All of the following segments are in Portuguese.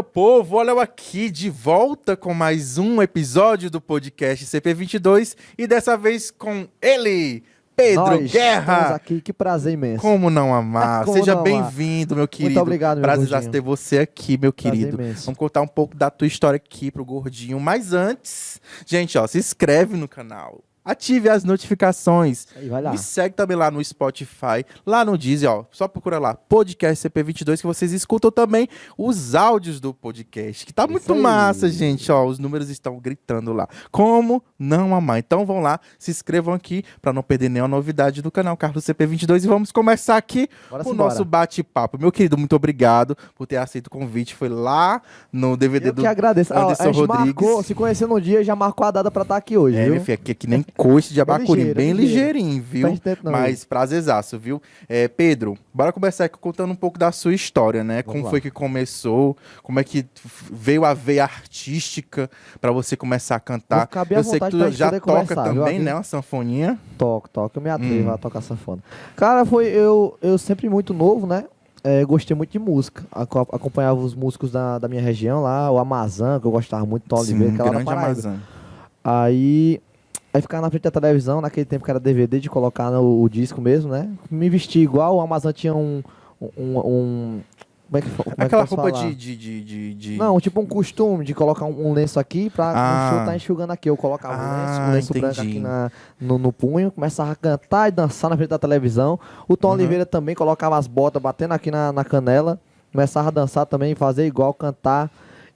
meu povo, olha eu aqui de volta com mais um episódio do podcast CP22 e dessa vez com ele, Pedro Nós Guerra. Aqui, que prazer imenso. Como não amar? Como Seja bem-vindo, meu querido. Muito obrigado, meu Prazer gordinho. ter você aqui, meu Prazer querido. imenso. Vamos contar um pouco da tua história aqui pro gordinho. Mas antes, gente, ó, se inscreve no canal. Ative as notificações. Me segue também lá no Spotify, lá no Deezer, ó. Só procura lá, podcast CP22, que vocês escutam também os áudios do podcast, que tá muito aí. massa, gente, ó. Os números estão gritando lá. Como não amar? Então vão lá, se inscrevam aqui para não perder nenhuma novidade do canal Carlos CP22 e vamos começar aqui Bora o nosso bate-papo. Meu querido, muito obrigado por ter aceito o convite. Foi lá no DVD Eu do que agradeço. Ah, Anderson a gente Rodrigues. marcou, se conheceu no dia, já marcou a data pra estar aqui hoje, É, viu? filho, aqui é que nem coice de abacuri, ligeiro, bem ligeiro. ligeirinho, viu? Faz tempo não, Mas prazerzaço, viu? É, Pedro, bora começar aqui contando um pouco da sua história, né? Vamos como lá. foi que começou, como é que veio a veia artística pra você começar a cantar. bem Eu sei que tu já toca viu, também, aqui? né? Uma sanfoninha. Toco, toco. Eu me atrevo Hum. a tocar sanfona. Cara, foi eu, eu sempre muito novo, né? É, gostei muito de música. Aco- Acompanhava os músicos da, da minha região lá, o Amazã, que eu gostava muito, Tom Oliveira, lá da grande. Amazon. Aí, aí ficava na frente da televisão, naquele tempo que era DVD, de colocar no o disco mesmo, né? Me vestia igual, o Amazon tinha um. um, um- como é que, fa- como é que Aquela roupa de, de, de, de, Não, tipo um costume de colocar um, um lenço aqui pra Ah. o show tá enxugando aqui. Eu colocava o lenço, Ah, um lenço branco aqui na, no, no punho, começava a cantar e dançar na frente da televisão. O Tom Uhum. Oliveira também colocava as botas batendo aqui na, na canela, começava a dançar também, fazer igual, cantar.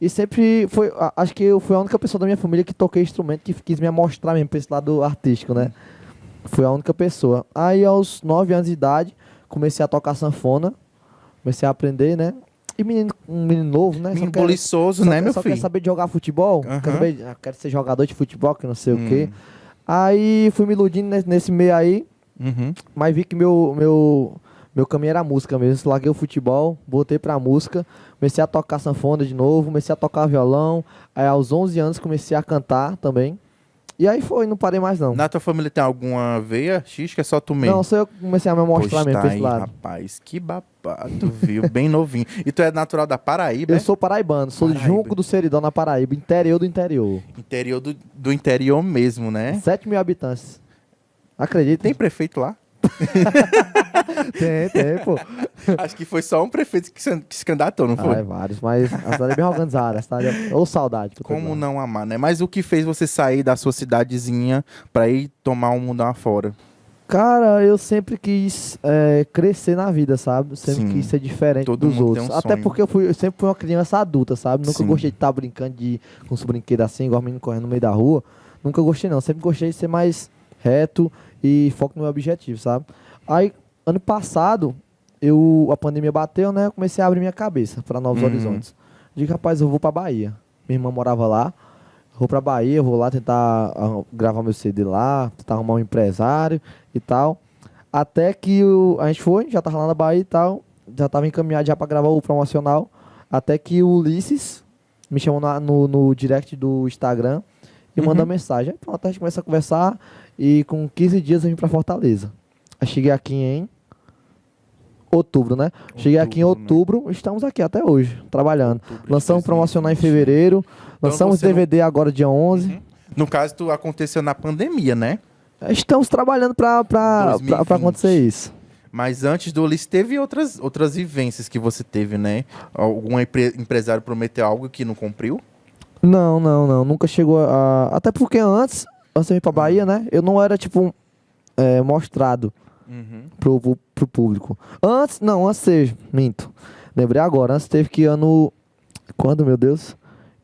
E sempre foi, acho que eu fui a única pessoa da minha família que toquei instrumento, que quis me mostrar mesmo pra esse lado artístico, né? Fui a única pessoa. Aí aos 9 anos de idade, comecei a tocar sanfona, comecei a aprender, né? E menino, um menino novo, né? Só Menino buliçoso, só, né, meu só filho? quer saber de jogar futebol, Aham. quer saber, ah, quero ser jogador de futebol, que não sei Hum. o quê. Aí fui me iludindo nesse, nesse meio aí, Uhum. mas vi que meu, meu, meu caminho era a música mesmo. Larguei o futebol, voltei pra música, comecei a tocar sanfona de novo, comecei a tocar violão. Aí aos 11 anos comecei a cantar também. E aí foi, não parei mais não. Na tua família tem alguma veia artística? É só tu mesmo? Não, só eu comecei a me mostrar Pois mesmo tá aí, lado. rapaz, que babado, viu? Bem novinho. E tu é natural da Paraíba, Eu é? sou paraibano, sou de Paraíba. Junco do Seridó, na Paraíba, interior do interior. Interior do, do interior mesmo, né? 7 mil habitantes. Acredita? Tem prefeito lá? tem, tem, pô. Acho que foi só um prefeito que se, candidatou, não Ah, foi? é vários, mas a cidade é bem organizada. A cidade é... Ou saudade. Como não amar, né? Mas o que fez você sair da sua cidadezinha pra ir tomar um mundão afora? Cara, eu sempre quis é, crescer na vida, sabe? Sempre Sim. quis ser diferente Todo dos mundo outros. um Até sonho. porque eu, fui, eu sempre fui uma criança adulta, sabe? Nunca Sim. gostei de estar brincando de, com os brinquedos assim, igual menino correndo no meio da rua. Nunca gostei, não. Sempre gostei de ser mais reto e foco no meu objetivo, sabe? Aí, ano passado, eu, a pandemia bateu, né? Eu comecei a abrir minha cabeça para novos Uhum. horizontes. Digo, rapaz, eu vou pra Bahia. Minha irmã morava lá. Vou pra Bahia, vou lá tentar ah, gravar meu CD lá, tentar arrumar um empresário e tal. Até que o, a gente foi, já tava lá na Bahia e tal. Já tava encaminhado já pra gravar o promocional. Até que o Ulisses me chamou na- no, no direct do Instagram e Uhum. mandou mensagem. Aí pronto, a gente começa a conversar e com 15 dias eu vim pra Fortaleza. Aí cheguei aqui em outubro, né? cheguei aqui em Outubro, né? outubro, estamos aqui até hoje, trabalhando. Outubro Lançamos 2020. promocional em fevereiro, Então lançamos você não- DVD agora dia 11. Uhum. No caso, tu aconteceu na pandemia, né? Estamos trabalhando pra, pra, pra, 2020. pra acontecer isso. Mas antes do Ulisses, teve outras, outras vivências que você teve, né? Algum empre- empresário prometeu algo que não cumpriu? Não, não, não. Nunca chegou a. Até porque antes, antes de eu ir pra Bahia, né? Eu não era, tipo, é, mostrado Uhum. pro, pro, pro público. Antes, não, antes teve. Minto. Lembrei agora. Antes teve que ano. Quando, meu Deus?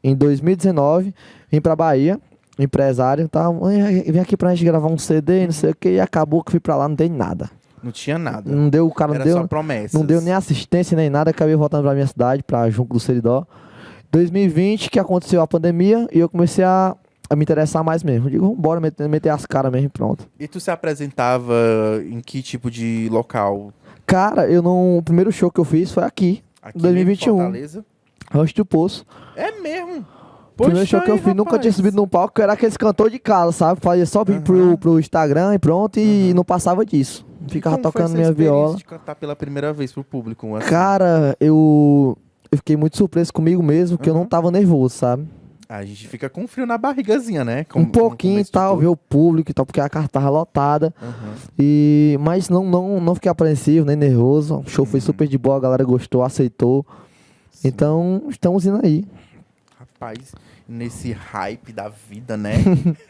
Em 2019, vim pra Bahia, empresário, tá? "Ai, Vem aqui pra gente gravar um CD, não sei o que, e acabou que fui pra lá, não dei nada. Não tinha nada. Não deu, o cara não Era deu. Não deu nem assistência nem nada, acabei voltando pra minha cidade, pra Junco do Seridó. 2020, que aconteceu a pandemia, e eu comecei a, a me interessar mais mesmo. Eu digo, bora meter, meter as caras mesmo e pronto. E tu se apresentava em que tipo de local? Cara, eu não. O primeiro show que eu fiz foi aqui, Aqui mesmo em 2021. Fortaleza? Rancho do Poço. É mesmo? O primeiro show que eu fiz, nunca tinha subido num palco, eu era aqueles cantor de casa, sabe? Fazia só vir pro, Aham. pro Instagram e pronto, e não passava disso. Ficava tocando minha viola. de cantar pela primeira vez pro público? assim? Cara, eu. eu fiquei muito surpreso comigo mesmo, que eu não Uhum. tava nervoso, sabe? A gente fica com frio na barrigazinha, né? Com- um pouquinho e tal, ver o público e tal, porque a carta tava lotada. Uhum. E, mas não, não, não fiquei apreensivo, nem nervoso. O show foi Uhum. super de boa, a galera gostou, aceitou. Sim. Então, estamos indo aí. Rapaz, nesse hype da vida, né?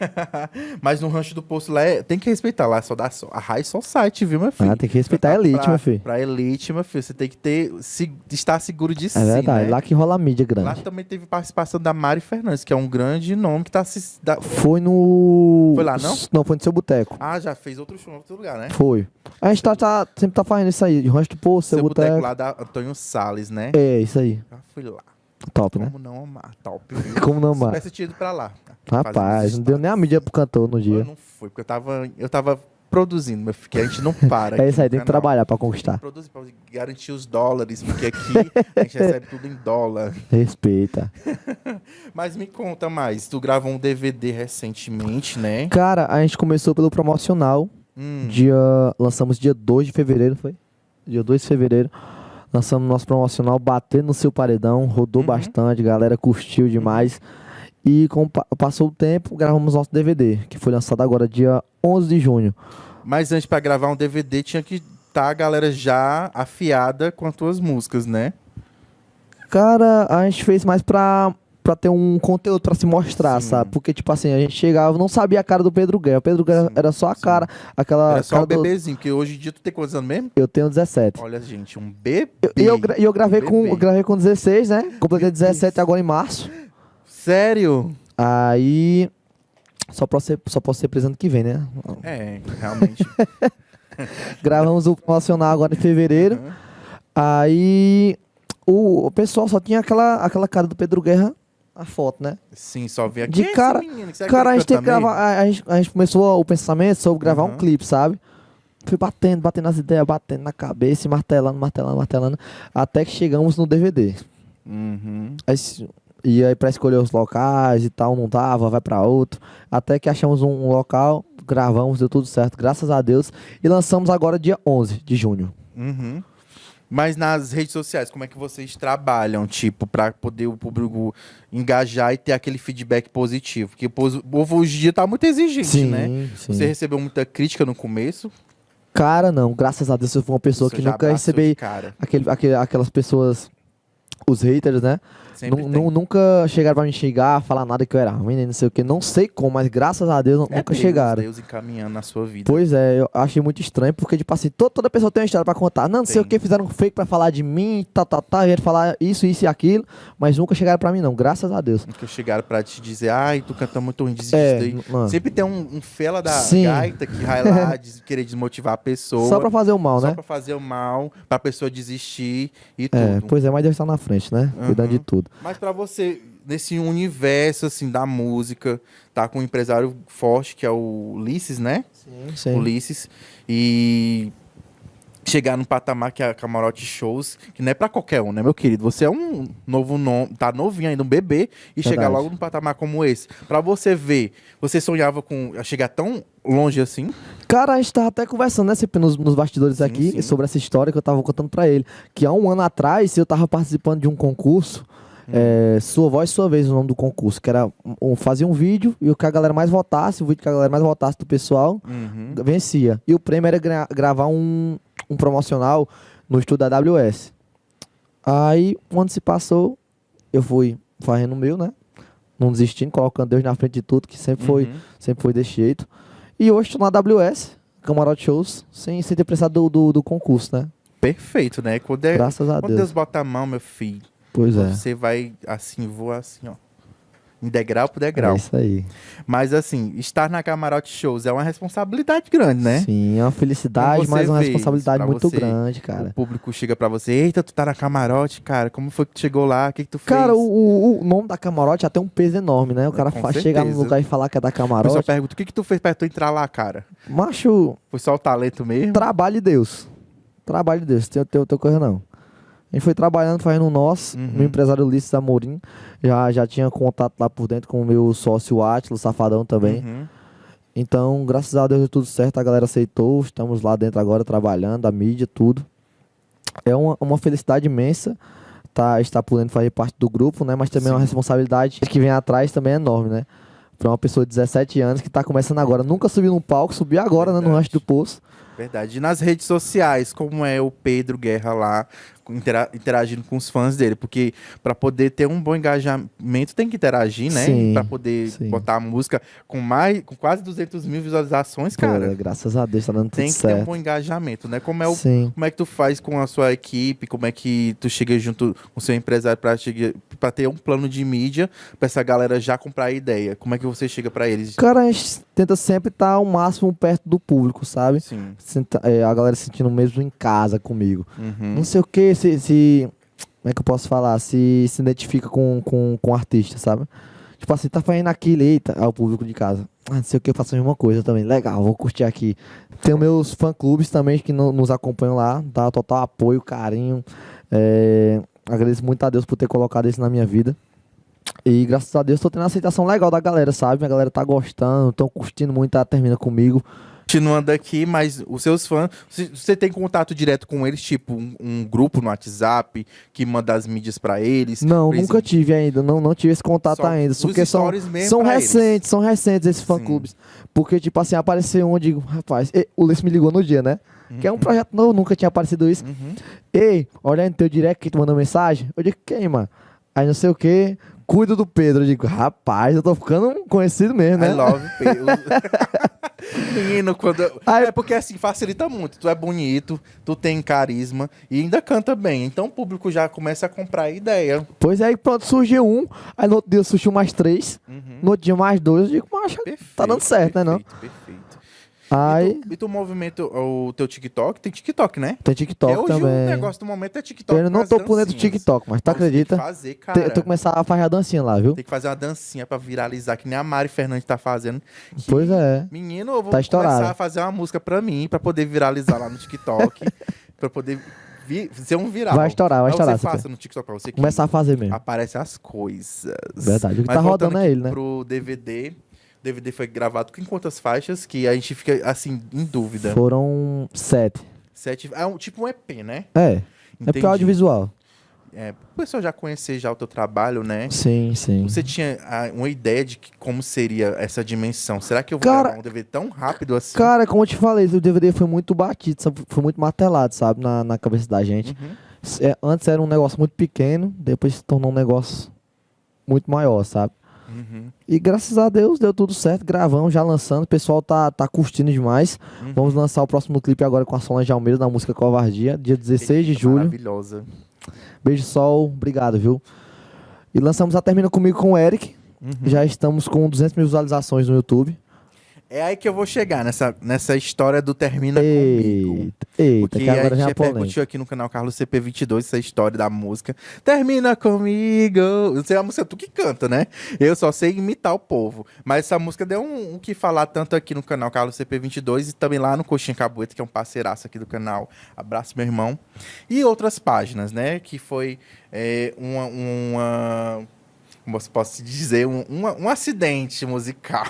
Mas no rancho do poço lá, é- tem que respeitar lá, só dá só. A High Society, viu, meu filho? Ah, tem que respeitar a elite, pra, meu filho. Pra elite, meu filho, você tem que ter, se, estar seguro de si, É verdade, né? lá que rola a mídia grande. Lá também teve participação da Mari Fernandes, que é um grande nome que tá se... da- Foi no. Foi lá, não? Não, foi no seu boteco. Ah, já fez outro show em outro lugar, né? Foi. A gente tá, tá- sempre tá fazendo isso aí, de rancho do poço, seu, Seu boteco. lá da Antônio Salles, né? É, isso aí. Já fui lá. Top, né? Como não amar? Top? Como não Se amar? tivesse tido pra lá. Rapaz, não deu nem a mídia pro cantor no Eu dia. não fui, porque eu tava, eu tava produzindo, meu filho, que a gente não para. É isso aí, tem que trabalhar pra conquistar. Produzir pra garantir os dólares, porque aqui a gente recebe tudo em dólar. Respeita. Mas me conta mais, tu gravou um DVD recentemente, né? Cara, a gente começou pelo promocional. Hum, Dia. Lançamos dia 2 de fevereiro, foi? Dia 2 de fevereiro. Lançamos nosso promocional Bater no seu paredão. Rodou Uhum. bastante, galera curtiu demais. E como pa- passou o tempo, gravamos nosso DVD, que foi lançado agora dia 11 de junho. Mas antes pra gravar um DVD tinha que estar a galera já afiada com as tuas músicas, né? Cara, a gente fez mais pra, pra ter um conteúdo pra se mostrar, Sim. sabe? Porque, tipo assim, a gente chegava, não sabia a cara do Pedro Guerra. O Pedro Guerra Sim, era só a cara, aquela Era só cara um do- bebezinho, porque hoje em dia tu tem quantos anos mesmo? Eu tenho 17. Olha, gente, um bebê. E eu, gra- e eu gravei, com, Bebê. eu gravei com 16, né? Completei 17 agora em março. Sério? Aí. Só posso ser, só posso ser preso ano que vem, né? É, realmente. Gravamos o promocional agora em fevereiro. Uhum. Aí. O, o pessoal só tinha aquela, aquela cara do Pedro Guerra, a foto, né? Sim, só vi aqui. De Quem é cara- menino? Cara, a gente tem que gravar. A, a gente, a gente começou o pensamento sobre gravar um Uhum. clipe, sabe? Fui batendo, batendo as ideias, batendo na cabeça, e martelando, martelando, martelando. Até que chegamos no DVD. Uhum. Aí, e aí pra escolher os locais e tal, não dava, vai pra outro. Até que achamos um, um local, gravamos, deu tudo certo, graças a Deus. E lançamos agora dia 11 de junho. Uhum. Mas nas redes sociais, como é que vocês trabalham, tipo, pra poder o público engajar e ter aquele feedback positivo? Porque o povo hoje em dia tá muito exigente, né? sim. Você recebeu muita crítica no começo? Cara, não, graças a Deus eu fui uma pessoa Você que nunca Cara. aquele, aquele- aquelas pessoas, os haters, né? Sempre tem. nu- nunca chegaram pra me xingar, falar nada que eu era ruim, nem não sei o que. Não sei como, mas graças a Deus É nunca Deus, chegaram. Deus encaminhando na sua vida. Pois é, eu achei muito estranho, porque, tipo assim, to- toda pessoa tem uma história pra contar. Não, não sei o que, fizeram um fake pra falar de mim, tá, tá, tá, vieram falar isso, isso e aquilo, mas nunca chegaram pra mim, não, graças a Deus. Nunca chegaram pra te dizer, ai, tu canta muito ruim, desiste É, daí. mano. Sempre tem um, um fela da Sim. gaita que vai lá des- querer desmotivar a pessoa. Só pra fazer o mal, só né? pra fazer o mal, pra pessoa desistir e É, tudo. pois é, mas Deus tá na frente, né? Cuidando Uhum. de tudo. Mas pra você, nesse universo, assim, da música, tá com um empresário forte, que é o Ulisses, né? Sim. Ulisses. E chegar num patamar que é a Camarote Shows, que não é pra qualquer um, né, meu querido? Você é um novo nome, tá novinho ainda, um bebê, e chegar Verdade. logo num patamar como esse. Pra você ver, você sonhava com chegar tão longe assim? Cara, a gente tava até conversando, né, sempre nos, nos bastidores Sim, aqui, sim. sobre essa história que eu tava contando pra ele. Que há um ano atrás eu tava participando de um concurso, Hum. é, Sua Voz, Sua Vez, o nome do concurso, que era um, um- fazia um vídeo e o que a galera mais votasse, o vídeo que a galera mais votasse do pessoal, Uhum. vencia. E o prêmio era gra- gravar um, um promocional no estúdio da AWS. Aí, quando se passou, eu fui fazendo o meu, né? Não desistindo, colocando Deus na frente de tudo, que sempre foi, Uhum. sempre foi desse jeito. E hoje estou na AWS, Camarote Shows, sem, sem ter precisado do, do, do concurso, né? Perfeito, né? Quando, é, Graças a quando Deus. Deus bota a mão, meu filho, Pois é. você vai assim, voar assim, ó. Em degrau por É degrau. isso aí. Mas assim, estar na Camarote Shows é uma responsabilidade grande, né? Sim, é uma felicidade, mas uma responsabilidade muito você? grande, O cara. público chega pra você, eita, tu tá na camarote, cara, como foi que tu chegou lá, o que que tu fez? Cara, o, o- o nome da camarote tem um peso enorme, né? O cara chegar num certeza. lugar e falar que é da O pessoal camarote. pergunta, o que que tu fez pra tu entrar lá, cara? Macho, Foi só o talento mesmo? trabalho de Deus. Trabalho de Deus, tem, tem outra coisa não. A gente foi trabalhando, fazendo o nosso. Uhum. Meu empresário Ulisses Amorim já, já tinha contato lá por dentro com o meu sócio Atila, Safadão também. Uhum. Então, graças a Deus deu tudo certo, a galera aceitou. Estamos lá dentro agora trabalhando, a mídia, tudo. É uma, uma felicidade imensa tá, está podendo fazer parte do grupo, né? Mas também é uma Sim. responsabilidade que vem atrás também é enorme, né? Pra uma pessoa de 17 anos que tá começando agora, nunca subiu num palco, subiu agora, né? No Verdade. Rancho do Poço. Verdade. E nas redes sociais, como é o Pedro Guerra lá, intera- interagindo com os fãs dele? Porque para poder ter um bom engajamento, tem que interagir, né? Para poder sim. botar a música com mais, com quase 200 mil visualizações, Pô, cara. graças a Deus tá dando tudo Tem que ter um certo. bom engajamento, né? Como é o Sim. como é que tu faz com a sua equipe? Como é que tu chega junto com o seu empresário para ter um plano de mídia para essa galera já comprar a ideia? Como é que você chega para eles? Cara, a gente tenta sempre estar ao máximo perto do público, sabe? Sim. Senta- é, a galera se sentindo mesmo em casa comigo. Uhum. Não sei o que, se, se- Como é que eu posso falar? Se se identifica com, com, com o artista, sabe? Tipo assim, tá fazendo aquilo, eita, ao público de casa. Ah, não sei o que, eu faço a mesma coisa também. Legal, vou curtir aqui. Tem os meus fã-clubes também que no- nos acompanham lá, dá total apoio, carinho. É, agradeço muito a Deus por ter colocado isso na minha vida. E graças a Deus tô tendo uma aceitação legal da galera, sabe? A galera tá gostando, tão curtindo muito, tá termina comigo. Continuando aqui, mas os seus fãs, você- tem contato direto com eles, tipo um, um grupo no WhatsApp que manda as mídias para eles? Não, Pra eles- nunca tive ainda, não, não tive esse contato Só ainda. Porque são, são pra eles. recentes, são recentes esses fã-clubes. Porque, tipo assim, apareceu um, eu digo, rapaz, e- o Ulisses me ligou no dia, né? Que é um projeto novo, nunca tinha aparecido isso. Uhum. Ei, olha no teu direct que tu mandou mensagem. Eu digo, quem, mano? Aí não sei o que, cuido do Pedro. Eu digo, rapaz, eu tô ficando conhecido mesmo, né? I love Pedro. Menino, quando. Aí- É porque assim, facilita muito. Tu é bonito, tu tem carisma e ainda canta bem. Então o público já começa a comprar a ideia. Pois é, aí pronto, surgiu um. Aí no outro dia surgiu mais três. No outro dia mais dois. Eu digo, Perfeito. tá dando certo, né? Não? perfeito, Perfeito. Aí E tu, e tu movimenta o teu TikTok? Tem TikTok, né? tem TikTok hoje também. o negócio do momento é TikTok. eu não tô por dentro do. TikTok, mas tu você acredita? Tem que fazer, cara. Eu tô começando a fazer a dancinha lá, viu? Tem que fazer uma dancinha pra viralizar, que nem a Mari Fernandes tá fazendo. Que, Pois é. Menino, eu vou Tá estourado. começar a fazer uma música pra mim, pra poder viralizar lá no TikTok. pra poder vi- ser um viral. Vai estourar, vai estourar, Você faça no TikTok pra você Começar a fazer mesmo. aparece as coisas. Verdade, o que Mas tá rodando é ele, né? Pro DVD. O DVD foi gravado com quantas faixas? Que a gente fica, assim, em dúvida. Foram sete. Sete. É um, tipo um EP, né? É. É Entendi. pro audiovisual. É, o pessoal já conhecer já o teu trabalho, né? Sim, sim. Você tinha ah, uma ideia de que, como seria essa dimensão? Será que eu vou Cara- gravar um DVD tão rápido assim? Cara, como eu te falei, o DVD foi muito batido, sabe? foi muito martelado, sabe? Na, na cabeça da gente. Uhum. É, antes era um negócio muito pequeno, depois se tornou um negócio muito maior, sabe? Uhum. E graças a Deus deu tudo certo, gravamos, já lançando, o pessoal tá, tá curtindo demais. Uhum. Vamos lançar o próximo clipe agora com a Solange Almeida na música Covardia, dia 16 de julho. Maravilhosa. Beijo Sol, obrigado, viu? E lançamos a Termina Comigo com o Eric. Uhum. Já estamos com 200 mil visualizações no YouTube. É aí que eu vou chegar, nessa, nessa história do Termina Comigo. Eita, eita, Porque que a agora gente já é repercutiu aqui no canal Carlos CP22 essa história da música. Termina comigo. Eu sei a música tu que canta, né? Eu só sei imitar o povo. Mas essa música deu um, um que falar tanto aqui no canal Carlos CP22 e também lá no Coxinha Cabueta, que é um parceiraço aqui do canal. Abraço, meu irmão. E outras páginas, né? Que foi é, uma, uma posso dizer, um, um, um acidente musical.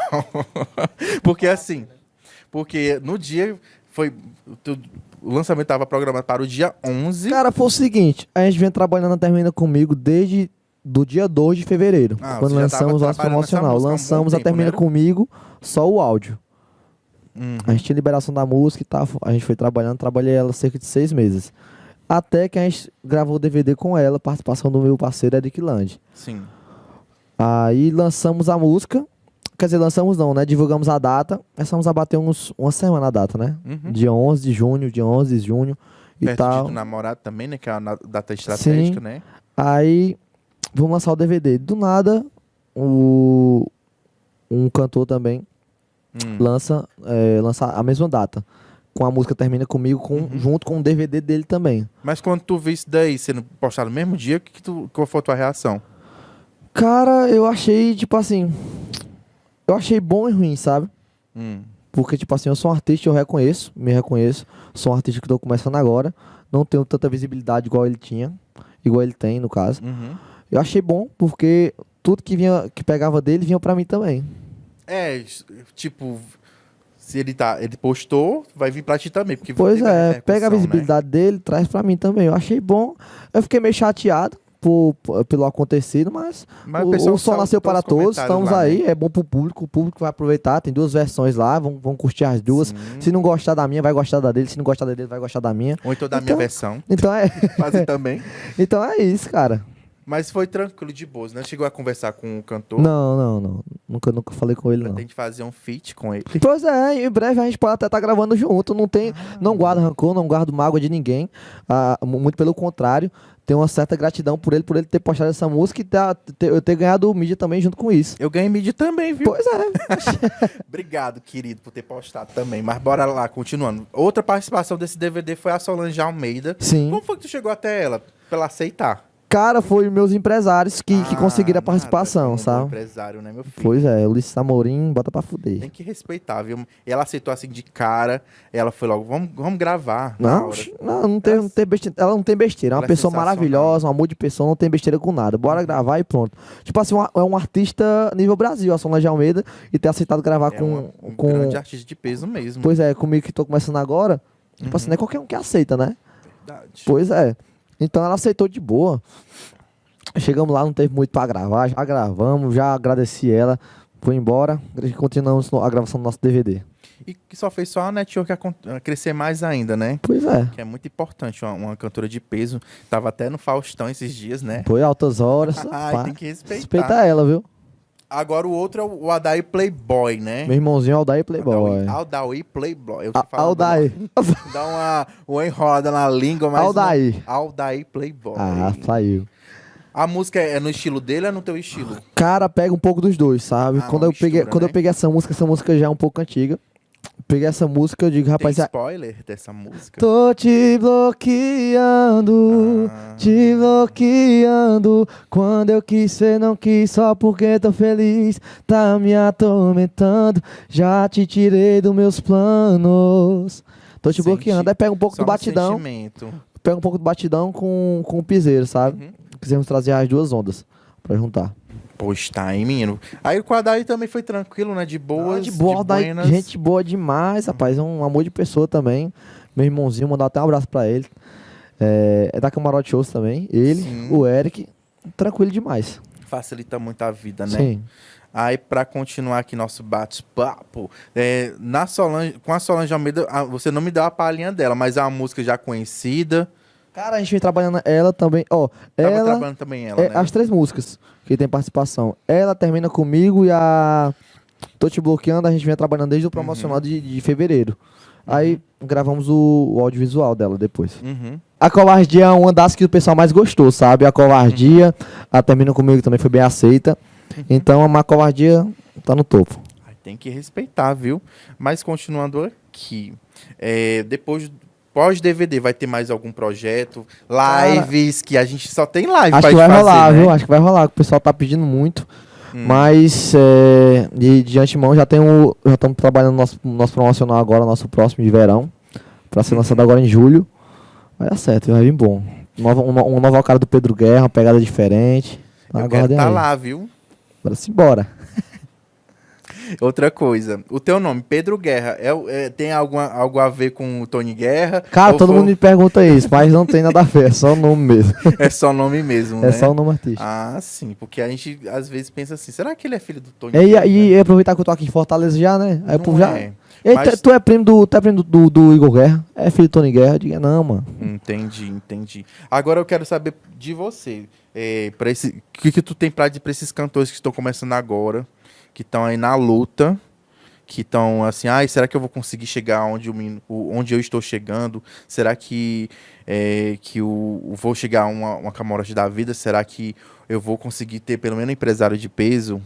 porque assim, porque no dia foi. o lançamento estava programado para o dia 11. Cara, foi o seguinte, a gente vem trabalhando na Termina Comigo desde do dia 2 de fevereiro, Ah, quando lançamos o nosso promocional. há um Lançamos a tempo, Termina né? Comigo, só o áudio. Uhum. A gente tinha liberação da música e tal, a gente foi trabalhando, trabalhei ela cerca de seis meses. Até que a gente gravou o DVD com ela, participação do meu parceiro Eric Land. Sim. Aí lançamos a música, quer dizer, lançamos não, né? Divulgamos a data, começamos a bater uns, uma semana a data, né? Uhum. Dia 11 de junho, dia 11 de junho e Perto tal. do namorado também, né? Que é uma data estratégica, Sim. né? Aí vamos lançar o DVD. Do nada, o, um cantor também Hum. lança, é, lança a mesma data. Com a música Termina Comigo, com, Uhum. junto com o DVD dele também. Mas quando tu viu isso daí sendo postado no mesmo dia, que que tu, qual foi a tua reação? Cara, eu achei, tipo assim. Eu achei bom e ruim, sabe? Hum. Porque, tipo assim, eu sou um artista, eu reconheço, me reconheço. Sou um artista que tô começando agora. Não tenho tanta visibilidade igual ele tinha. Igual ele tem, no caso. Uhum. Eu achei bom, porque tudo que vinha, que pegava dele, vinha pra mim também. É, tipo, se ele tá, ele postou, vai vir pra ti também, porque Pois a é, pega a né? visibilidade dele, traz pra mim também. Eu achei bom. Eu fiquei meio chateado, por, pelo acontecido, mas, Mas o o, o saltou nasceu para todos, estamos lá, aí, né? é bom pro público, o público vai aproveitar, tem duas versões lá, vão, vão curtir as duas. Sim. Se não gostar da minha, vai gostar da dele, se não gostar da dele, vai gostar da minha. Ou então da minha Então- versão. Então é, Fazer também. então é isso, cara. Mas foi tranquilo, de boas, né? Chegou a conversar com o cantor. Não, não, não. Nunca, nunca falei com ele, não. Pretende fazer um feat com ele. Pois é, em breve a gente pode até estar gravando junto. Não tem, Ah. não guardo rancor, não guardo mágoa de ninguém. Ah, mu- muito pelo contrário, tenho uma certa gratidão por ele, por ele ter postado essa música e ter, ter- eu ter ganhado mídia também junto com isso. Eu ganhei mídia também, viu? Pois é. Obrigado, querido, por ter postado também. Mas bora lá, continuando. Outra participação desse DVD foi a Solange Almeida. Sim. Como foi que tu chegou até ela? Pra ela aceitar? Cara, foi meus empresários que, que Ah, conseguiram a nada participação, um sabe? empresário, né, meu filho? Pois é, Ulisses Amorim, bota pra Tem fuder. que respeitar, viu? Ela aceitou assim de cara. Ela foi logo, vamos, vamos gravar. Não, não, não tem, não tem besteira. Ela não tem besteira. É uma Ela é pessoa maravilhosa, um amor de pessoa, não tem besteira com nada. Bora gravar e pronto. Tipo assim, é um artista nível Brasil, a Solange Almeida, e ter aceitado gravar É com. uma- um com grande artista de peso mesmo. Pois é, comigo que tô começando agora. Tipo Uhum. assim, não é qualquer um que aceita, né? Verdade. Pois é. Então ela aceitou de boa. Chegamos lá, não teve muito pra gravar, já gravamos, já agradeci ela. Foi embora, e continuamos a gravação do nosso DVD. E que só fez só a network acon- crescer mais ainda, né? Pois é. Que é muito importante, uma, uma cantora de peso. Tava até no Faustão esses dias, né? Foi altas horas. Ai, pá. tem que respeitar. Respeita ela, viu? Agora o outro é o Adair Playboy, né? Meu irmãozinho Aldair Playboy. Aldair, Playboy. Eu Aldair. Dá uma, uma enrolada na língua, mas... Aldair. não- Aldair Playboy. Ah, saiu. A música é no estilo dele ou é no teu estilo? Cara, pega um pouco dos dois, sabe? Ah, quando eu peguei, mistura, quando né? eu peguei essa música, essa música já é um pouco antiga. Peguei essa música, eu digo, rapaz, Tem spoiler dessa música? tô te bloqueando, Ah. te bloqueando. Quando eu quis, você não quis, só porque tô feliz, tá me atormentando. Já te tirei dos meus planos. Tô te Senti- bloqueando. Aí pega um pouco Só do batidão, sentimento. pega um pouco do batidão com, com o piseiro, sabe? Uhum. Quisemos trazer as duas ondas pra juntar. Pois tá, hein, menino? Aí o Quadai também foi tranquilo, né? De boas, Ah, de boa, buenas. gente boa demais, rapaz. É um amor de pessoa também. Meu irmãozinho, mandar até um abraço pra ele. É, é da Camarote Shows também. Ele, Sim. o Eric. Tranquilo demais. Facilita muito a vida, né? Sim. Aí, pra continuar aqui nosso bate-papo, é, na Solange, com a Solange Almeida, a- você não me deu a palhinha dela, mas é uma música já conhecida. Cara, a gente vem trabalhando ela também. Ó, Tava ela. trabalhando também ela, é, né? As três músicas que tem participação. Ela termina comigo e a. Tô te bloqueando, a gente vem trabalhando desde o promocional Uhum. de, de fevereiro. Aí gravamos o, o audiovisual dela depois. Uhum. A covardia é uma das que o pessoal mais gostou, sabe? A covardia, a termina comigo também foi bem aceita. Então a covardia tá no topo. Tem que respeitar, viu? Mas continuando aqui, é, depois, pós-DVD, vai ter mais algum projeto? Lives, que a gente só tem live Acho que vai fazer, rolar, né? viu? Acho que vai rolar, o pessoal tá pedindo muito. Hum. Mas é, de, de antemão já tem o. Já estamos trabalhando no nosso, nosso promocional agora, nosso próximo de verão. Pra ser lançado agora em julho. Vai dar certo, vai vir bom. Nova, um, no- uma nova cara do Pedro Guerra, uma pegada diferente. Aguardem estar aí. lá, viu? Bora simbora. Outra coisa, o teu nome, Pedro Guerra, é, o- é- tem alguma, algo a ver com o Tony Guerra? Cara, todo foi- mundo me pergunta isso, mas não tem nada a ver, é só o nome mesmo. É só nome mesmo, É né? só o nome artístico. Ah, sim, porque a gente às vezes pensa assim, será que ele é filho do Tony E, Guerra? e, e aproveitar que eu tô aqui em Fortaleza já, né? Aí o povo já. é. Mas- tu- tu é primo do, tu é primo do, do, Igor Guerra? É filho do Tony Guerra? Eu digo, não, mano. Entendi, entendi. Agora eu quero saber de você. É, pra esse, o que, que tu tem pra dizer pra esses cantores que estão começando agora, que estão aí na luta, que estão assim, ai, será que eu vou conseguir chegar onde, o- onde eu estou chegando? Será que, é, que o, vou chegar a uma, uma camarote da vida? Será que eu vou conseguir ter pelo menos um empresário de peso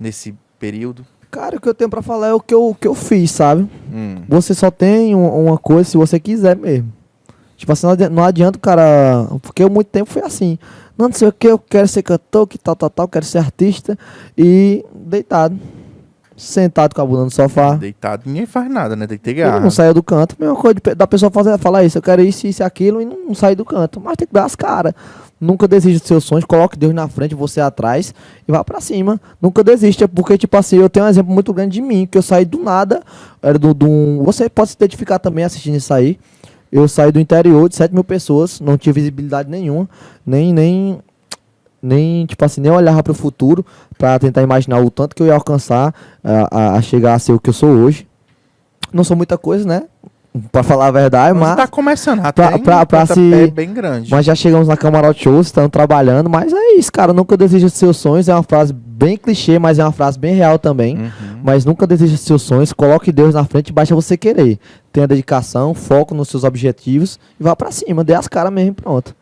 nesse período? Cara, o que eu tenho pra falar é o que eu, o que eu fiz, sabe? Hum, Você só tem um- uma coisa se você quiser mesmo. Tipo assim, não adianta, o cara. Porque eu muito tempo foi assim. Não, não sei o que, eu quero ser cantor, que tal, tal, tal, quero ser artista. E deitado. Sentado com a bunda no sofá. deitado, ninguém faz nada, né? Tem que ter garra. não saiu do canto. Mesma coisa de da pessoa fazer, falar isso, eu quero isso, isso e aquilo, e não, não sair do canto. Mas tem que dar as caras. Nunca desista dos seus sonhos, coloque Deus na frente, você atrás e vá pra cima. Nunca desista, porque, tipo assim, eu tenho um exemplo muito grande de mim, que eu saí do nada. Era do, do um- Você pode se identificar também assistindo isso aí. Eu saí do interior de 7 mil pessoas, não tinha visibilidade nenhuma, nem, nem nem, tipo assim, nem olhava pro futuro pra tentar imaginar o tanto que eu ia alcançar a, a- a chegar a ser o que eu sou hoje. Não sou muita coisa, né? Pra falar a verdade, Mas mas, tá começando, até pra- pra- pra se- bem grande. mas já chegamos na Camarote Show, estamos trabalhando. Mas é isso, cara. Nunca dos seus sonhos. É uma frase bem clichê, mas é uma frase bem real também. Uhum. Mas nunca dos seus sonhos. Coloque Deus na frente, basta você querer. Tenha dedicação, foco nos seus objetivos e vá pra cima. Dê as caras mesmo e pronto.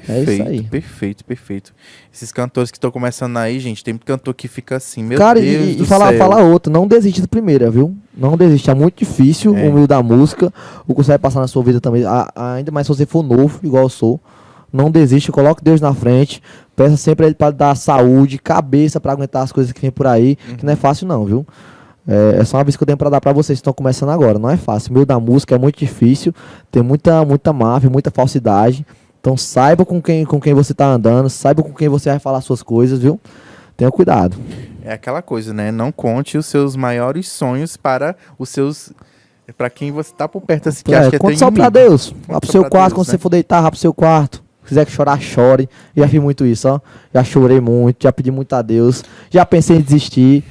Perfeito, É isso aí. perfeito, perfeito. Esses cantores que estão começando aí, gente, tem muito cantor que fica assim, meu Cara, Deus e, do e falar, céu. falar outro, não desiste da primeira, viu? Não desiste, é muito difícil É. o meio da música. O que você vai passar na sua vida também, a- ainda mais se você for novo, igual eu sou. Não desiste, coloque Deus na frente. Peça sempre a Ele para dar saúde, cabeça para aguentar as coisas que vem por aí, que não é fácil não, viu? É, é só uma vez que eu tenho pra dar pra vocês que estão começando agora. Não é fácil. O meio da música é muito difícil. Tem muita, muita máfia, muita falsidade. Então saiba com quem, com quem você tá andando, saiba com quem você vai falar suas coisas, viu? Tenha cuidado. É aquela coisa, né? Não conte os seus maiores sonhos para os seus. Para quem você tá por perto, assim, que É, acha que é conta só inimigo. Deus. Vá pro seu quarto, Deus, quando né? você for deitar, vá pro seu quarto. Se quiser chorar, chore. Já fiz muito isso, ó. Já chorei muito, já pedi muito a Deus. Já pensei em desistir.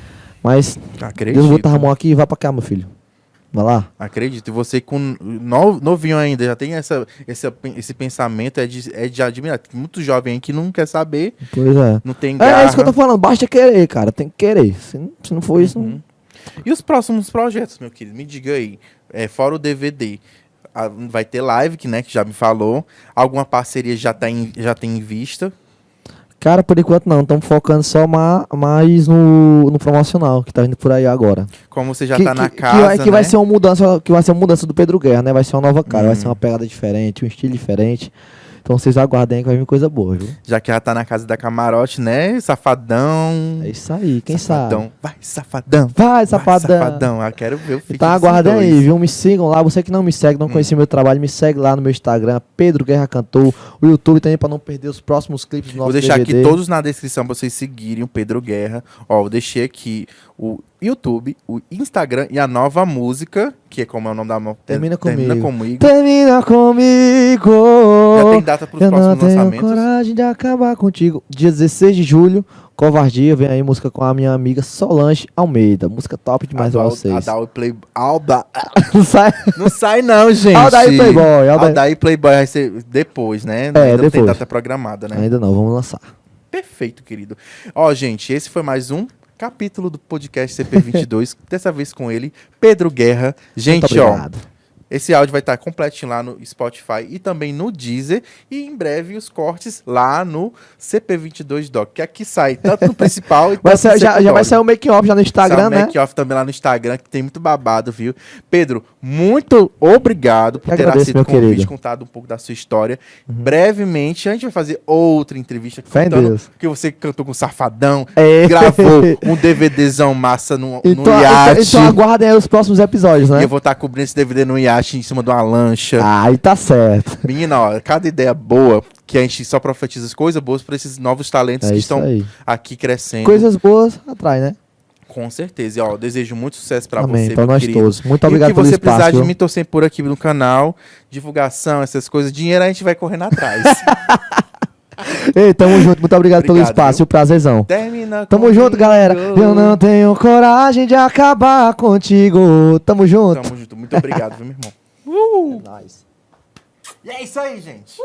Mas Acredito. Deus botar a mão aqui e vá pra cá, meu filho. Vai lá. Acredito. E você com no- novinho ainda, já tem essa, esse, esse pensamento, é de, é de admirar. Tem muito jovem aí que não quer saber, Pois é. não tem garra. É, é isso que eu tô falando. Basta querer, cara. Tem que querer. Se não, se não for isso, não. Uhum. E os próximos projetos, meu querido? Me diga aí. É, fora o DVD, a- vai ter live, que, né, que já me falou. Alguma parceria já, tá em, já tem em vista? Cara, por enquanto não. Estamos focando só ma- mais no, no promocional que tá vindo por aí agora. Como você já que, tá na casa, que vai, que vai né? ser uma mudança, que vai ser uma mudança do Pedro Guerra, né? Vai ser uma nova cara, vai Hum. ser uma pegada diferente, um estilo diferente. Então vocês aguardem aí que vai vir coisa boa, viu? Já que já tá na casa da camarote, né? Safadão. É isso aí, quem safadão. sabe? Vai, safadão. Vai, safadão. Vai, safadão. Ah, quero ver o Então aguardem aí, viu? Me sigam lá. Você que não me segue, não Hum. conhece meu trabalho, me segue lá no meu Instagram, Pedro Guerra Cantor, o YouTube também pra não perder os próximos clipes do nosso Vou deixar DVD. aqui todos na descrição pra vocês seguirem o Pedro Guerra. Ó, eu deixei aqui o YouTube, o Instagram e a nova música, que é como é o nome da música. Termina Termina comigo. Termina comigo. Já tem data Eu não próximos tenho lançamentos. coragem de acabar contigo. Dia 16 de julho, Covardia, vem aí música com a minha amiga Solange Almeida. Música top demais pra vocês. Adal Play... Alba... Não sai. Não sai não, gente. Aldair Playboy, Aldair- Aldair Playboy vai ser depois, né? Ainda não tem depois. data programada, né? Ainda não, vamos lançar. Perfeito, querido. Ó, gente, esse foi mais um capítulo do podcast CP22. dessa vez com ele, Pedro Guerra. Gente, ó. Esse áudio vai estar completinho lá no Spotify e também no Deezer. E em breve os cortes lá no CP22 Doc, que aqui sai tanto no principal e Vai tanto sair- no já, já vai sair o make-off já no Instagram, Sai o né? make-off também lá no Instagram, que tem muito babado, viu? Pedro, muito obrigado por Eu ter agradeço, aceito o convite, querido. Uhum. contado um pouco da sua história. Brevemente, a gente vai fazer outra entrevista contando Deus. que você cantou com Safadão, É. gravou um DVDzão massa no, no Então, então, iate. então aguardem aí os próximos episódios, E né? eu vou estar cobrindo esse DVD no iate em cima de uma lancha. Ah, aí tá certo. Menina, ó, cada ideia boa, que a gente só profetiza as coisas boas para esses novos talentos É que estão aí. aqui crescendo. Coisas boas atrai, né? Com certeza. E, ó, desejo muito sucesso para você, Pra nós querido. todos. Muito e obrigado que pelo você espaço. precisar de viu? mim, tô sempre por aqui no canal. Divulgação, essas coisas. Dinheiro a gente vai correndo atrás. Ei, tamo junto. Muito obrigado, pelo Obrigado, espaço viu? e o prazerzão. Termina Tamo comigo. junto, galera. Eu não tenho coragem de acabar contigo. Tamo junto. Tamo junto. Muito obrigado, viu, meu irmão? Nice. E é isso aí, gente.